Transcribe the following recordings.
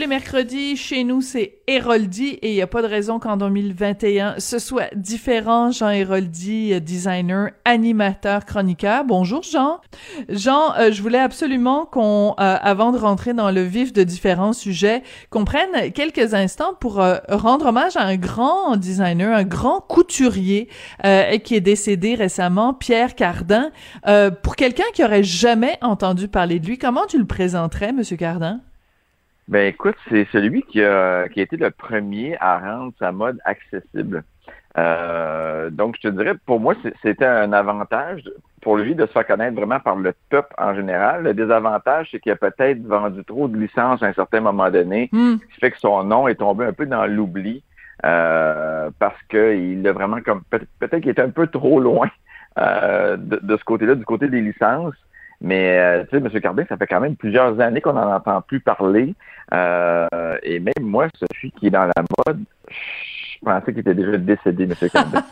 les mercredis, chez nous, c'est Héroldi et il n'y a pas de raison qu'en 2021, ce soit différent. Jean Héroldi, euh, designer, animateur, chroniqueur. Bonjour Jean. Jean, euh, je voulais absolument qu'on, euh, avant de rentrer dans le vif de différents sujets, qu'on prenne quelques instants pour rendre hommage à un grand designer, un grand couturier qui est décédé récemment, Pierre Cardin. pour quelqu'un qui aurait jamais entendu parler de lui, comment tu le présenterais, Monsieur Cardin? Ben écoute, c'est celui qui a, qui a été le premier à rendre sa mode accessible. Euh, donc, je te dirais, pour moi, c'était un avantage pour lui de se faire connaître vraiment par le peuple en général. Le désavantage, c'est qu'il a peut-être vendu trop de licences à un certain moment donné, hmm. ce qui fait que son nom est tombé un peu dans l'oubli euh, parce qu'il a vraiment comme peut-être qu'il était un peu trop loin euh, de, de, ce côté-là, du côté des licences. Mais euh, tu sais, M. Cardin, ça fait quand même plusieurs années qu'on n'en entend plus parler. Euh, et même moi, Sophie, qui est dans la mode, je pensais qu'il était déjà décédé, M.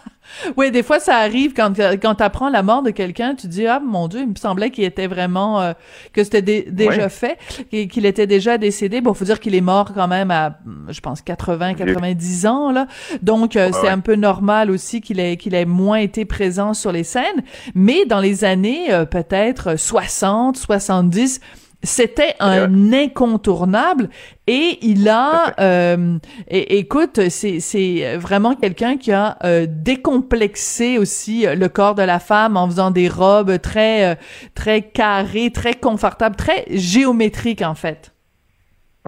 Oui, des fois, ça arrive quand, quand tu apprends la mort de quelqu'un, tu dis, ah, mon Dieu, il me semblait qu'il était vraiment, euh, que c'était déjà fait, qu'il était déjà décédé. Bon, faut dire qu'il est mort quand même à, je pense, 80, 90 ans, là. Donc, euh, c'est un peu normal aussi qu'il ait, qu'il ait moins été présent sur les scènes. Mais dans les années, euh, peut-être 60, 70, c'était un incontournable et il a, euh, écoute, c'est vraiment quelqu'un qui a euh, décomplexé aussi euh, le corps de la femme en faisant des robes très très carrées, très confortables, très géométriques en fait.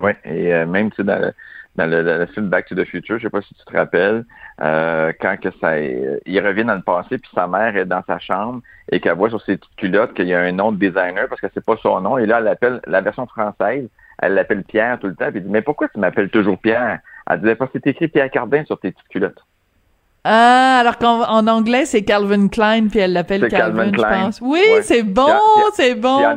Oui, et même tu dans dans le, film Back to the Future, je sais pas si tu te rappelles, euh, quand que ça, il revient dans le passé, puis sa mère est dans sa chambre et qu'elle voit sur ses petites culottes qu'il y a un nom de designer parce que c'est pas son nom. Et là, elle appelle la version française, elle l'appelle Pierre tout le temps. Puis elle dit mais pourquoi tu m'appelles toujours Pierre? Elle disait parce que c'est écrit Pierre Cardin sur tes petites culottes. Ah, alors qu'en anglais, c'est Calvin Klein, puis elle l'appelle Calvin, je pense. Oui, c'est bon, c'est bon. En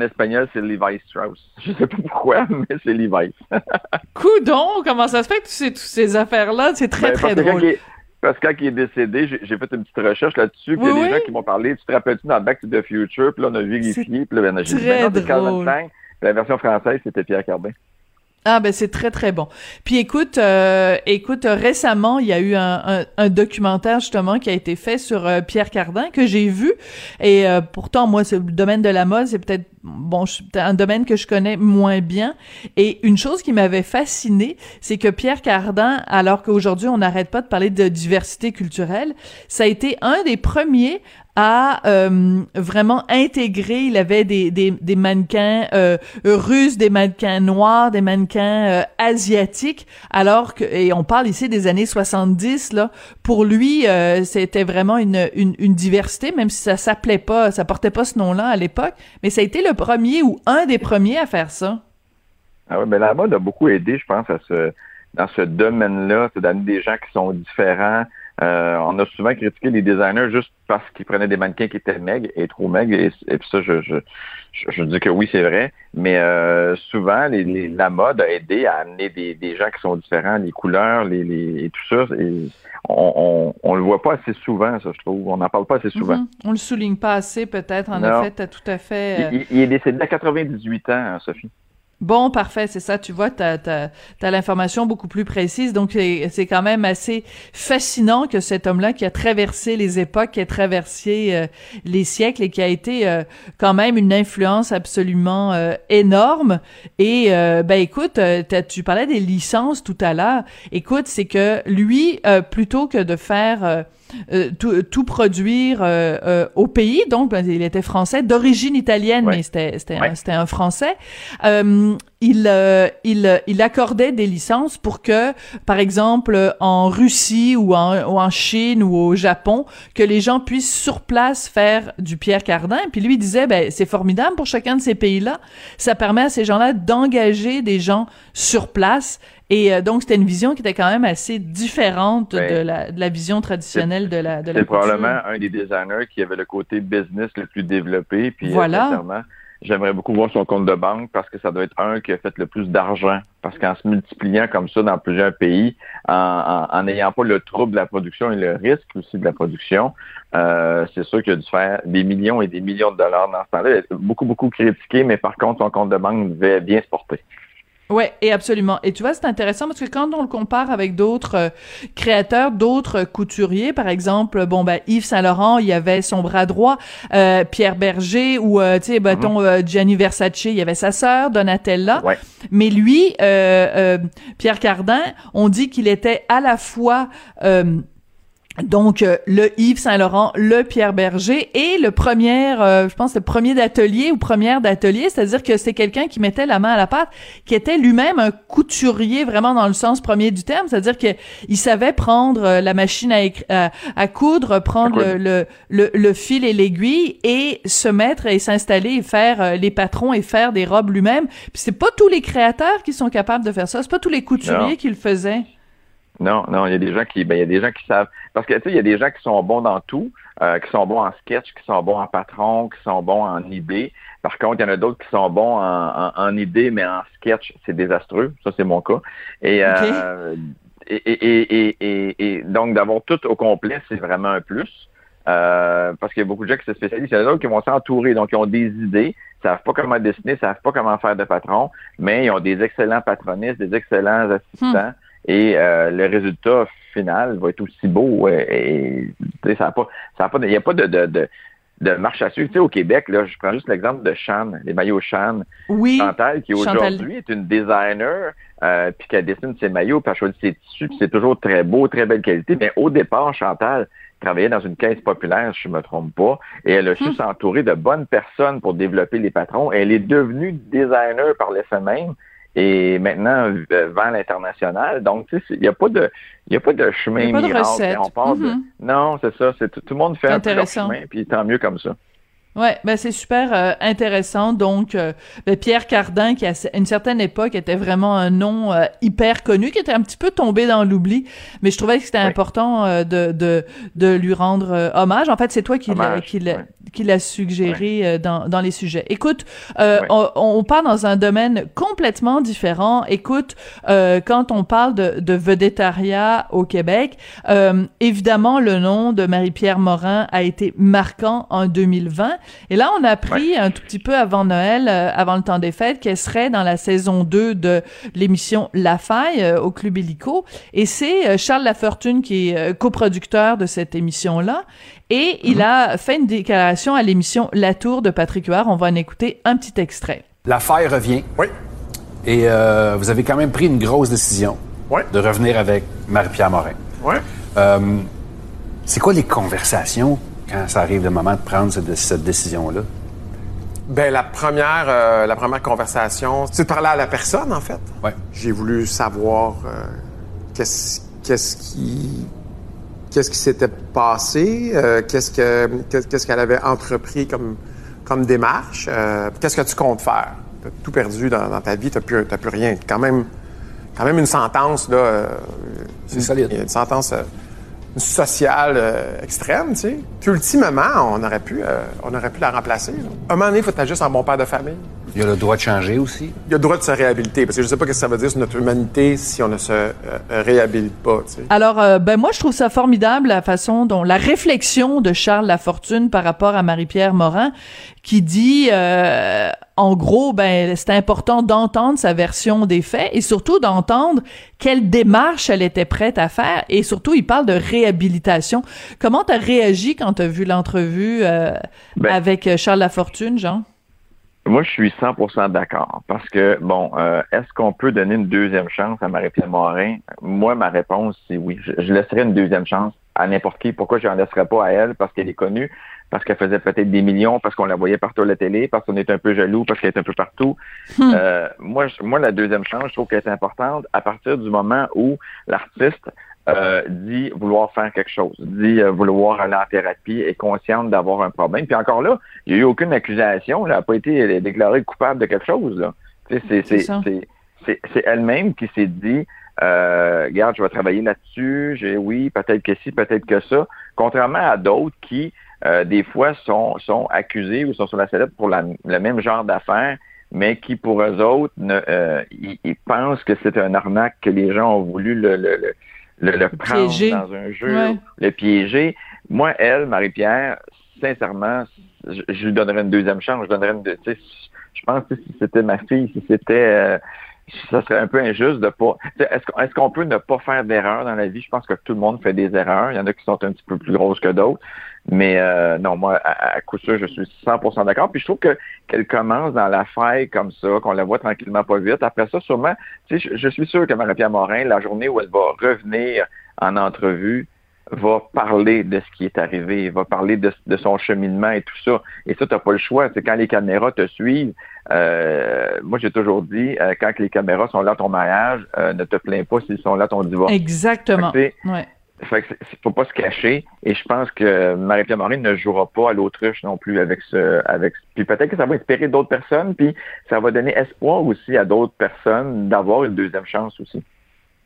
espagnol, c'est Levi Strauss. Je sais pas pourquoi, mais c'est Levi. Coudon, comment ça se fait que tu sais toutes ces affaires-là? C'est très, ben, très drôle? parce que quand il est décédé, j'ai fait une petite recherche là-dessus, puis les gens qui m'ont parlé, tu te rappelles-tu dans Back to the Future, puis là, on a vérifié, puis là, ben, j'ai dit, ben c'est Calvin Klein, la version française, c'était Pierre Cardin. Ah ben c'est très très bon. Puis écoute, euh, écoute récemment il y a eu un, un, documentaire justement qui a été fait sur euh, Pierre Cardin que j'ai vu et euh, pourtant moi c'est le domaine de la mode c'est peut-être bon un domaine que je connais moins bien et une chose qui m'avait fasciné c'est que Pierre Cardin alors qu'aujourd'hui on n'arrête pas de parler de diversité culturelle ça a été un des premiers a euh, vraiment intégré. Il avait des, des, des mannequins euh, russes, des mannequins noirs, des mannequins euh, asiatiques, alors que et on parle ici des années 70 là. Pour lui, euh, c'était vraiment une, une, une, diversité, même si ça s'appelait pas, ça portait pas ce nom-là à l'époque, mais ça a été le premier ou un des premiers à faire ça. Ah ouais, mais la mode a beaucoup aidé, je pense, à ce dans ce domaine-là, c'est d'amener des gens qui sont différents, euh, on a souvent critiqué les designers juste parce qu'ils prenaient des mannequins qui étaient maigres et trop maigres. Et, puis ça, je, je, je, dis que oui, c'est vrai. Mais euh, souvent, les, la mode a aidé à amener des, des gens qui sont différents, les couleurs, les, les et tout ça. Et on, on, le voit pas assez souvent, ça, je trouve. On n'en parle pas assez souvent. Mm-hmm. On le souligne pas assez, peut-être. En effet, tu as tout à fait. Euh, il, est décédé à 98 ans, hein, Sophie. Bon, parfait, c'est ça. Tu vois, tu as, as, l'information beaucoup plus précise. Donc, c'est quand même assez fascinant que cet homme-là qui a traversé les époques, qui a traversé euh, les siècles et qui a été euh, quand même une influence absolument euh, énorme. Et, ben écoute, tu parlais des licences tout à l'heure. Écoute, c'est que lui, plutôt que de faire euh, tout, tout, produire euh, euh, au pays. Donc, ben, il était français, d'origine italienne, mais c'était c'était un, français. il il il accordait des licences pour que, par exemple, en Russie ou en, ou en Chine ou au Japon, que les gens puissent sur place faire du Pierre Cardin. Puis lui il disait, ben c'est formidable pour chacun de ces pays-là. Ça permet à ces gens-là d'engager des gens sur place et euh, donc, c'était une vision qui était quand même assez différente de, la, de, la, vision traditionnelle de la de C'est probablement un des designers qui avait le côté business le plus développé. Puis, euh, voilà. J'aimerais beaucoup voir son compte de banque parce que ça doit être un qui a fait le plus d'argent. Parce qu'en se multipliant comme ça dans plusieurs pays, en n'ayant pas le trouble de la production et le risque aussi de la production, euh, c'est sûr qu'il a dû faire des millions et des millions de dollars dans ce temps-là. Beaucoup, beaucoup critiqué, mais par contre, son compte de banque devait bien se porter. Ouais, et absolument. Et tu vois, c'est intéressant parce que quand on le compare avec d'autres euh, créateurs, d'autres couturiers, par exemple, bon ben Yves Saint Laurent, il y avait son bras droit, euh, Pierre Berger ou euh, tu sais, ben, mm Gianni Versace, il y avait sa sœur Donatella. Mais lui, Pierre Cardin, on dit qu'il était à la fois donc euh, le Yves Saint Laurent, le Pierre Berger et le premier, euh, je pense le premier d'atelier ou première d'atelier, c'est-à-dire que c'est quelqu'un qui mettait la main à la pâte, qui était lui-même un couturier vraiment dans le sens premier du terme, c'est-à-dire que il savait prendre euh, la machine à, à, coudre, prendre le, le, le, fil et l'aiguille et se mettre et s'installer et faire les patrons et faire des robes lui-même. Puis c'est pas tous les créateurs qui sont capables de faire ça, c'est pas tous les couturiers qui le faisaient. Non, non, il y a des gens qui, ben, il y a des gens qui savent, parce que tu sais, il y a des gens qui sont bons dans tout, euh, qui sont bons en sketch, qui sont bons en patron, qui sont bons en idée. Par contre, il y en a d'autres qui sont bons en, en, idée, mais en sketch, c'est désastreux. Ça, c'est mon cas. Et, euh, et, et, et, et, donc d'avoir tout au complet, c'est vraiment un plus. Euh, parce qu'il y a beaucoup de gens qui se spécialisent. Il y en a d'autres qui vont s'entourer, donc ils ont des idées, savent pas comment dessiner, savent pas comment faire de patron, mais ils ont des excellents patronistes, des excellents assistants. Hmm et euh, le résultat final va être aussi beau. Et, et ça a pas, ça a pas, il n'y a pas de, de, de, de, marche à suivre. Tu sais, au Québec, là, je prends juste l'exemple de Chan, les maillots Chan. Oui. Chantal, qui aujourd'hui est une designer, euh, puis qui dessine ses maillots, puis elle choisit ses tissus, puis c'est toujours très beau, très belle qualité. Mais au départ, Chantal travaillait dans une caisse populaire, si je me trompe pas, et elle a su hmm. s'entourer de bonnes personnes pour développer les patrons. elle est devenue designer par l'effet même et maintenant vend l'international. Donc, tu sais, il n'y a pas de, il y a pas de chemin il miracle. On parle de... Mm-hmm. Non, c'est ça. C'est tout, le monde fait un peu chemin, puis tant mieux comme ça. Ouais, ben c'est super euh, intéressant. Donc, euh, ben Pierre Cardin, qui à une certaine époque était vraiment un nom euh, hyper connu, qui était un petit peu tombé dans l'oubli, mais je trouvais que c'était important de, de de lui rendre hommage. En fait, c'est toi qui l'a qui l'a qui l'a suggéré dans dans les sujets. Écoute, on, on, part dans un domaine complètement différent. Écoute, quand on parle de de vedettariat au Québec, évidemment le nom de Marie-Pierre Morin a été marquant en 2020. Et là, on a appris un tout petit peu avant Noël, euh, avant le temps des fêtes, qu'elle serait dans la saison 2 de l'émission La Faille euh, au Club Illico. Et c'est euh, Charles Lafortune qui est coproducteur de cette émission-là. Et il mhm. a fait une déclaration à l'émission La Tour de Patrick Huard. On va en écouter un petit extrait. La Faille revient. Oui. Et vous avez quand même pris une grosse décision oui. de revenir avec Marie-Pierre Morin. Oui. c'est quoi les conversations quand ça arrive le moment de prendre cette, décision-là? Ben la première, euh, la première conversation, c'est de parler à la personne en fait. Ouais. J'ai voulu savoir euh, qu'est-ce, qu'est-ce qui, qu'est-ce qui s'était passé, euh, qu'est-ce que, qu'est-ce qu'elle avait entrepris comme, comme démarche, qu'est-ce que tu comptes faire? T'as tout perdu dans, ta vie, t'as plus, t'as plus rien. Quand même, quand même une sentence là. c'est solide. Une sentence sociale euh, extrême, tu sais, qu'ultimement, on aurait pu, euh, on aurait pu la remplacer. À un moment donné, il faut être juste un bon père de famille. Il y a le droit de changer aussi. Il y a le droit de se réhabiliter, parce que je sais pas ce que ça veut dire sur notre humanité si on ne se euh, réhabilite pas. Tu sais. Alors, ben moi, je trouve ça formidable la façon dont la réflexion de Charles Lafortune par rapport à Marie-Pierre Morin, qui dit en gros, ben, c'est important d'entendre sa version des faits et surtout d'entendre quelle démarche elle était prête à faire. Et surtout, il parle de réhabilitation. Comment tu as réagi quand tu as vu l'entrevue euh, ben, avec euh, Charles Lafortune, Jean? Moi, je suis 100% d'accord parce que, bon, euh, est-ce qu'on peut donner une deuxième chance à Marie-Pierre Morin? Moi, ma réponse, c'est oui. Je, je laisserai une deuxième chance à n'importe qui. Pourquoi je n'en laisserais pas à elle? Parce qu'elle est connue, parce qu'elle faisait peut-être des millions, parce qu'on la voyait partout à la télé, parce qu'on est un peu jaloux, parce qu'elle est un peu partout. Hmm. Euh, moi, moi, la deuxième chance, je trouve qu'elle est importante à partir du moment où l'artiste euh, dit vouloir faire quelque chose, dit euh, vouloir aller en thérapie, est consciente d'avoir un problème. Puis encore là, il n'y a eu aucune accusation, elle n'a pas été déclarée coupable de quelque chose. C'est elle-même qui s'est dit euh, regarde, je vais travailler là-dessus, j'ai oui, peut-être que si, peut-être que ça. Contrairement à d'autres qui, euh, des fois, sont, sont accusés ou sont sur la sellette pour la, le même genre d'affaires, mais qui, pour eux autres, ne, euh, ils, pensent que c'est un arnaque, que les gens ont voulu le, le, le, le, prendre dans un jeu, le piéger. Moi, elle, Marie-Pierre, sincèrement, je, je, lui donnerais une deuxième chance. Je donnerais une, je pense que si c'était ma fille, si c'était euh, ça serait un peu injuste de pas. Est-ce qu'on peut ne pas faire d'erreurs dans la vie? Je pense que tout le monde fait des erreurs. Il y en a qui sont un petit peu plus grosses que d'autres. Mais euh, non, moi, à, coup sûr, je suis 100% d'accord. Puis je trouve que qu'elle commence dans la faille comme ça, qu'on la voit tranquillement pas vite. Après ça, sûrement, tu sais, je, je, suis sûr que Marie-Pierre Morin, la journée où elle va revenir en entrevue, va parler de ce qui est arrivé, va parler de, son cheminement et tout ça. Et ça, tu n'as pas le choix. C'est quand les caméras te suivent. Euh, moi, j'ai toujours dit, euh, quand les caméras sont là à ton mariage, euh, ne te plains pas s'ils sont là à ton divorce. Exactement. Fait que, faut pas se cacher. Et je pense que Marie-Pierre Morin ne jouera pas à l'autruche non plus avec ce, avec. Puis peut-être que ça va inspirer d'autres personnes, puis ça va donner espoir aussi à d'autres personnes d'avoir une deuxième chance aussi.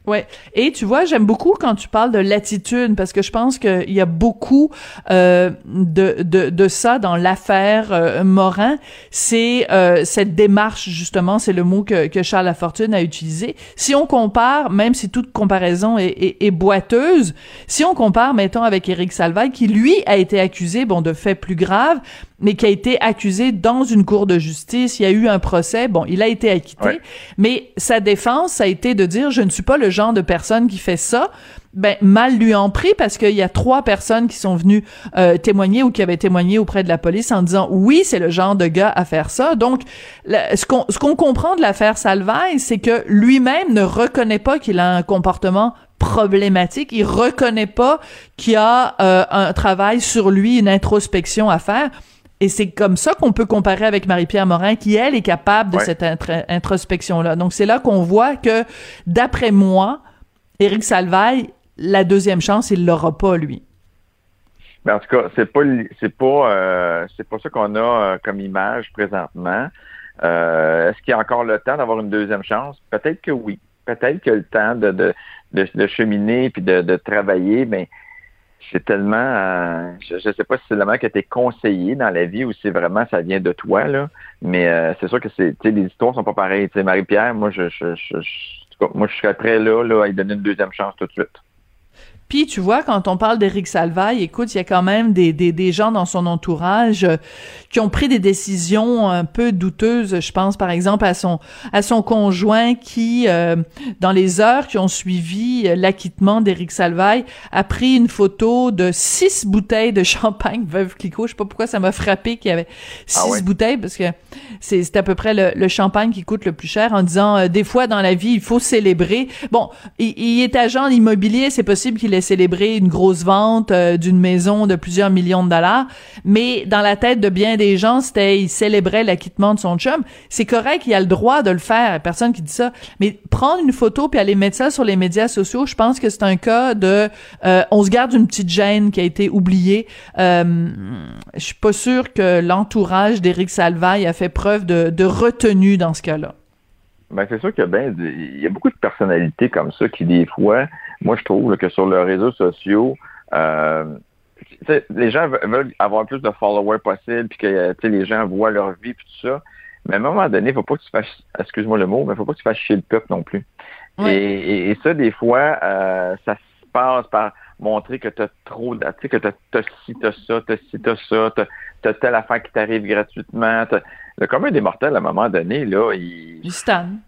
Ouais. Et tu vois, j'aime beaucoup quand tu parles de l'attitude parce que je pense qu'il y a beaucoup euh, de, de, de ça dans l'affaire euh, Morin. C'est euh, cette démarche justement, c'est le mot que, que Charles Lafortune a utilisé. Si on compare, même si toute comparaison est, est, est boiteuse, si on compare, mettons, avec Éric Salvaille, qui lui a été accusé, bon, de faits plus graves, mais qui a été accusé dans une cour de justice. Il y a eu un procès. Bon, il a été acquitté. Mais sa défense, ça a été de dire, je ne suis pas le genre de personne qui fait ça. Ben, mal lui en pris parce qu'il y a trois personnes qui sont venues euh, témoigner ou qui avaient témoigné auprès de la police en disant oui, c'est le genre de gars à faire ça. Donc, ce qu'on ce qu'on comprend de l'affaire Salvaille, c'est que lui-même ne reconnaît pas qu'il a un comportement problématique. Il reconnaît pas qu'il y a euh, un travail sur lui, une introspection à faire. Et c'est comme ça qu'on peut comparer avec Marie-Pierre Morin, qui, elle, est capable de cette introspection-là. Donc, c'est là qu'on voit que, d'après moi, Éric Salvaille, la deuxième chance, il l'aura pas, lui. Mais en tout cas, c'est pas c'est pas euh, c'est pas ça qu'on a euh, comme image présentement. Euh, est-ce qu'il y a encore le temps d'avoir une deuxième chance? Peut-être que oui. Peut-être que le temps de, de, de, cheminer puis de, de travailler, mais c'est tellement, euh, je ne sais pas si c'est le moment qui a été conseillé dans la vie ou si vraiment ça vient de toi, là, mais euh, c'est sûr que c'est, les histoires sont pas pareilles. Marie-Pierre, moi, je, je, je, moi, je serais prêt là, là, à lui donner une deuxième chance tout de suite. Puis tu vois, quand on parle d'Éric Salvaille, écoute, il y a quand même des, des, des gens dans son entourage euh, qui ont pris des décisions un peu douteuses. Je pense par exemple à son à son conjoint qui, euh, dans les heures qui ont suivi euh, l'acquittement d'Éric Salvaille, a pris une photo de six bouteilles de champagne Veuve Clicquot. Je sais pas pourquoi ça m'a frappé qu'il y avait ah six bouteilles parce que c'est c'est à peu près le, le, champagne qui coûte le plus cher. En disant des fois dans la vie il faut célébrer. Bon, il, il est agent immobilier, c'est possible qu'il célébrer une grosse vente euh, d'une maison de plusieurs millions de dollars, mais dans la tête de bien des gens, c'était il célébrait l'acquittement de son chum. C'est correct, il a le droit de le faire, personne qui dit ça, mais prendre une photo puis aller mettre ça sur les médias sociaux, je pense que c'est un cas de euh, on se garde une petite gêne qui a été oubliée. Euh, je suis pas sûre que l'entourage d'Éric Salvaille a fait preuve de, retenue dans ce cas-là. Ben, c'est sûr qu'il y a ben, il y a beaucoup de personnalités comme ça qui, des fois, moi, je trouve que sur les réseaux sociaux, euh, les gens veulent avoir plus de followers possible, puis que les gens voient leur vie, puis tout ça. Mais à un moment donné, il faut pas que tu fasses, excuse-moi le mot, mais faut pas que tu fasses chier le peuple non plus. Et, ça, des fois, euh, ça se passe par montrer que tu as trop tu sais, que tu as ci, t'as ça, t'as ci, t'as ça, t'as telle affaire qui t'arrive gratuitement. Le commun des mortels, à un moment donné, là, il... Il.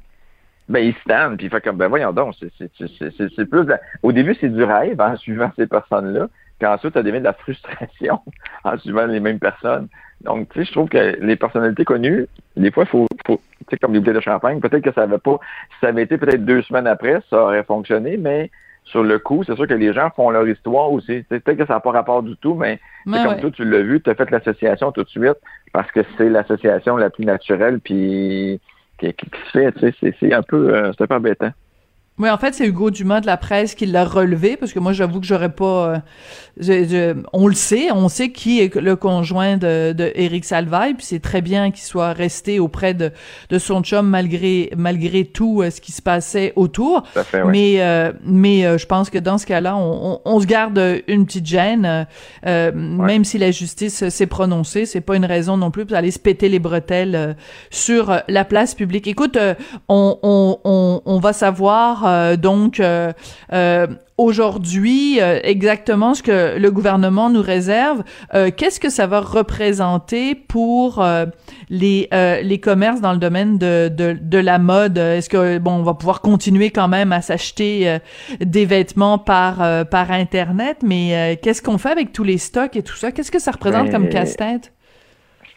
Ben, il stanne, puis il fait comme, ben voyons donc, c'est plus... Au début, c'est du rêve, en suivant ces personnes-là, puis ensuite, ça devient de la frustration en suivant les mêmes personnes. Donc, tu sais, je trouve que les personnalités connues, des fois, il faut, faut tu sais, comme les bouteilles de champagne, peut-être que ça avait pas... Si ça avait été peut-être deux semaines après, ça aurait fonctionné, mais sur le coup, c'est sûr que les gens font leur histoire aussi. Peut-être que ça n'a pas rapport du tout, mais, comme toi, tu l'as vu, tu as fait l'association tout de suite parce que c'est l'association la plus naturelle puis qui, se fait. C'est un peu euh, c'est un peu embêtant. Oui, en fait, c'est Hugo Dumas de la presse qui l'a relevé, parce que moi, j'avoue que j'aurais pas... Euh, on le sait, on sait qui est le conjoint de, de Éric Salvaille, puis c'est très bien qu'il soit resté auprès de, de son chum malgré malgré tout euh, ce qui se passait autour. Mais euh, mais je pense que dans ce cas-là, on, on, se garde une petite gêne, même si la justice s'est prononcée, c'est pas une raison non plus pour aller se péter les bretelles sur la place publique. Écoute, on, on, on, on va savoir euh, donc euh, euh, aujourd'hui exactement ce que le gouvernement nous réserve. Qu'est-ce que ça va représenter pour les les commerces dans le domaine de de, de la mode? Est-ce que bon, on va pouvoir continuer quand même à s'acheter des vêtements par par internet, mais qu'est-ce qu'on fait avec tous les stocks et tout ça? Qu'est-ce que ça représente comme casse-tête?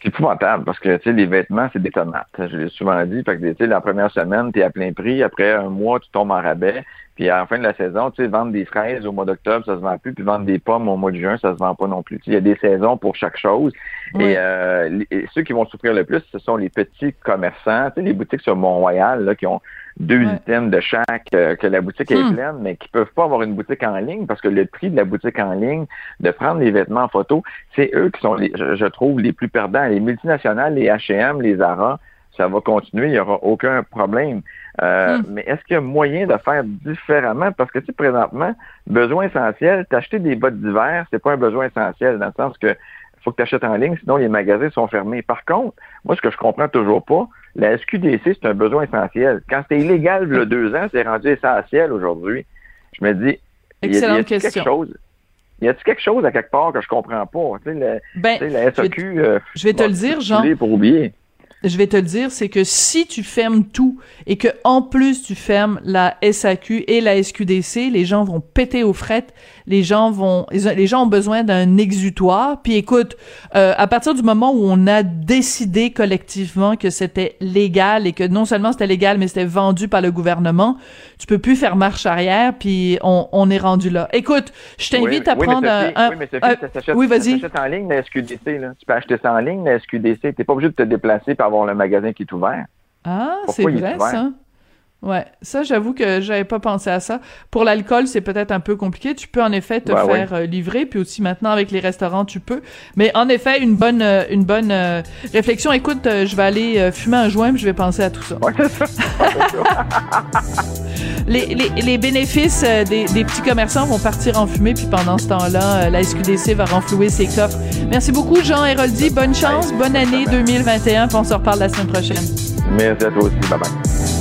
C'est épouvantable parce que tu sais, les vêtements, c'est des tomates. Je l'ai souvent dit. Fait que tu sais, la première semaine, tu es à plein prix. Après un mois, tu tombes en rabais. Puis à la fin de la saison, tu sais, vendre des fraises au mois d'octobre, ça se vend plus. Puis vendre des pommes au mois de juin, ça se vend pas non plus. Il y a des saisons pour chaque chose. Euh, et, ceux qui vont souffrir le plus, ce sont les petits commerçants, tu sais, les boutiques sur Mont-Royal, là, qui ont deux items de chaque, euh, que la boutique est hmm. pleine, mais qui peuvent pas avoir une boutique en ligne parce que le prix de la boutique en ligne, de prendre les vêtements en photo, c'est eux qui sont, les, je, trouve, les plus perdants. Les multinationales, les H&M, les Zara, ça va continuer, il n'y aura aucun problème. Euh, hmm. Mais est-ce qu'il y a moyen de faire différemment? Parce que, tu sais, présentement, besoin essentiel, t'acheter des bottes d'hiver, c'est pas un besoin essentiel, dans le sens que faut que tu achètes en ligne, sinon les magasins sont fermés. Par contre, moi, ce que je comprends toujours pas, la SQDC, c'est un besoin essentiel. Quand c'était illégal il y a deux ans, c'est rendu essentiel aujourd'hui. Je me dis, il y a, quelque chose? Y a-t-il quelque chose à quelque part que je comprends pas? Tu sais, ben, la SAQ, je vais, je vais te le dire, Jean. Pour oublier je vais te le dire, c'est que si tu fermes tout et que en plus tu fermes la SAQ et la SQDC, les gens vont péter aux frettes, les gens vont, les gens ont besoin d'un exutoire. Puis écoute, euh, à partir du moment où on a décidé collectivement que c'était légal et que non seulement c'était légal, mais c'était vendu par le gouvernement, tu peux plus faire marche arrière. Puis on, on est rendu là. Écoute, je t'invite à prendre un, Oui, mais ça oui, vas-y. en ligne la SQDC. Là. Tu peux acheter ça en ligne la SQDC. T'es pas obligé de te déplacer par avoir le magasin qui est ouvert. Ah, c'est vrai ça. Ouais, ça j'avoue que j'avais pas pensé à ça. Pour l'alcool, c'est peut-être un peu compliqué. Tu peux en effet te faire euh, livrer, puis aussi maintenant avec les restaurants, tu peux. Mais en effet, une bonne euh, une bonne euh, réflexion. Écoute, je vais aller fumer un joint, puis je vais penser à tout ça. les, les, les, bénéfices des, des, petits commerçants vont partir en fumée, puis pendant ce temps-là, la SQDC va renflouer ses coffres. Merci beaucoup, Jean Héroldi. Bonne chance, bonne année 2021, puis on se reparle la semaine prochaine. Merci à toi aussi. Bye bye.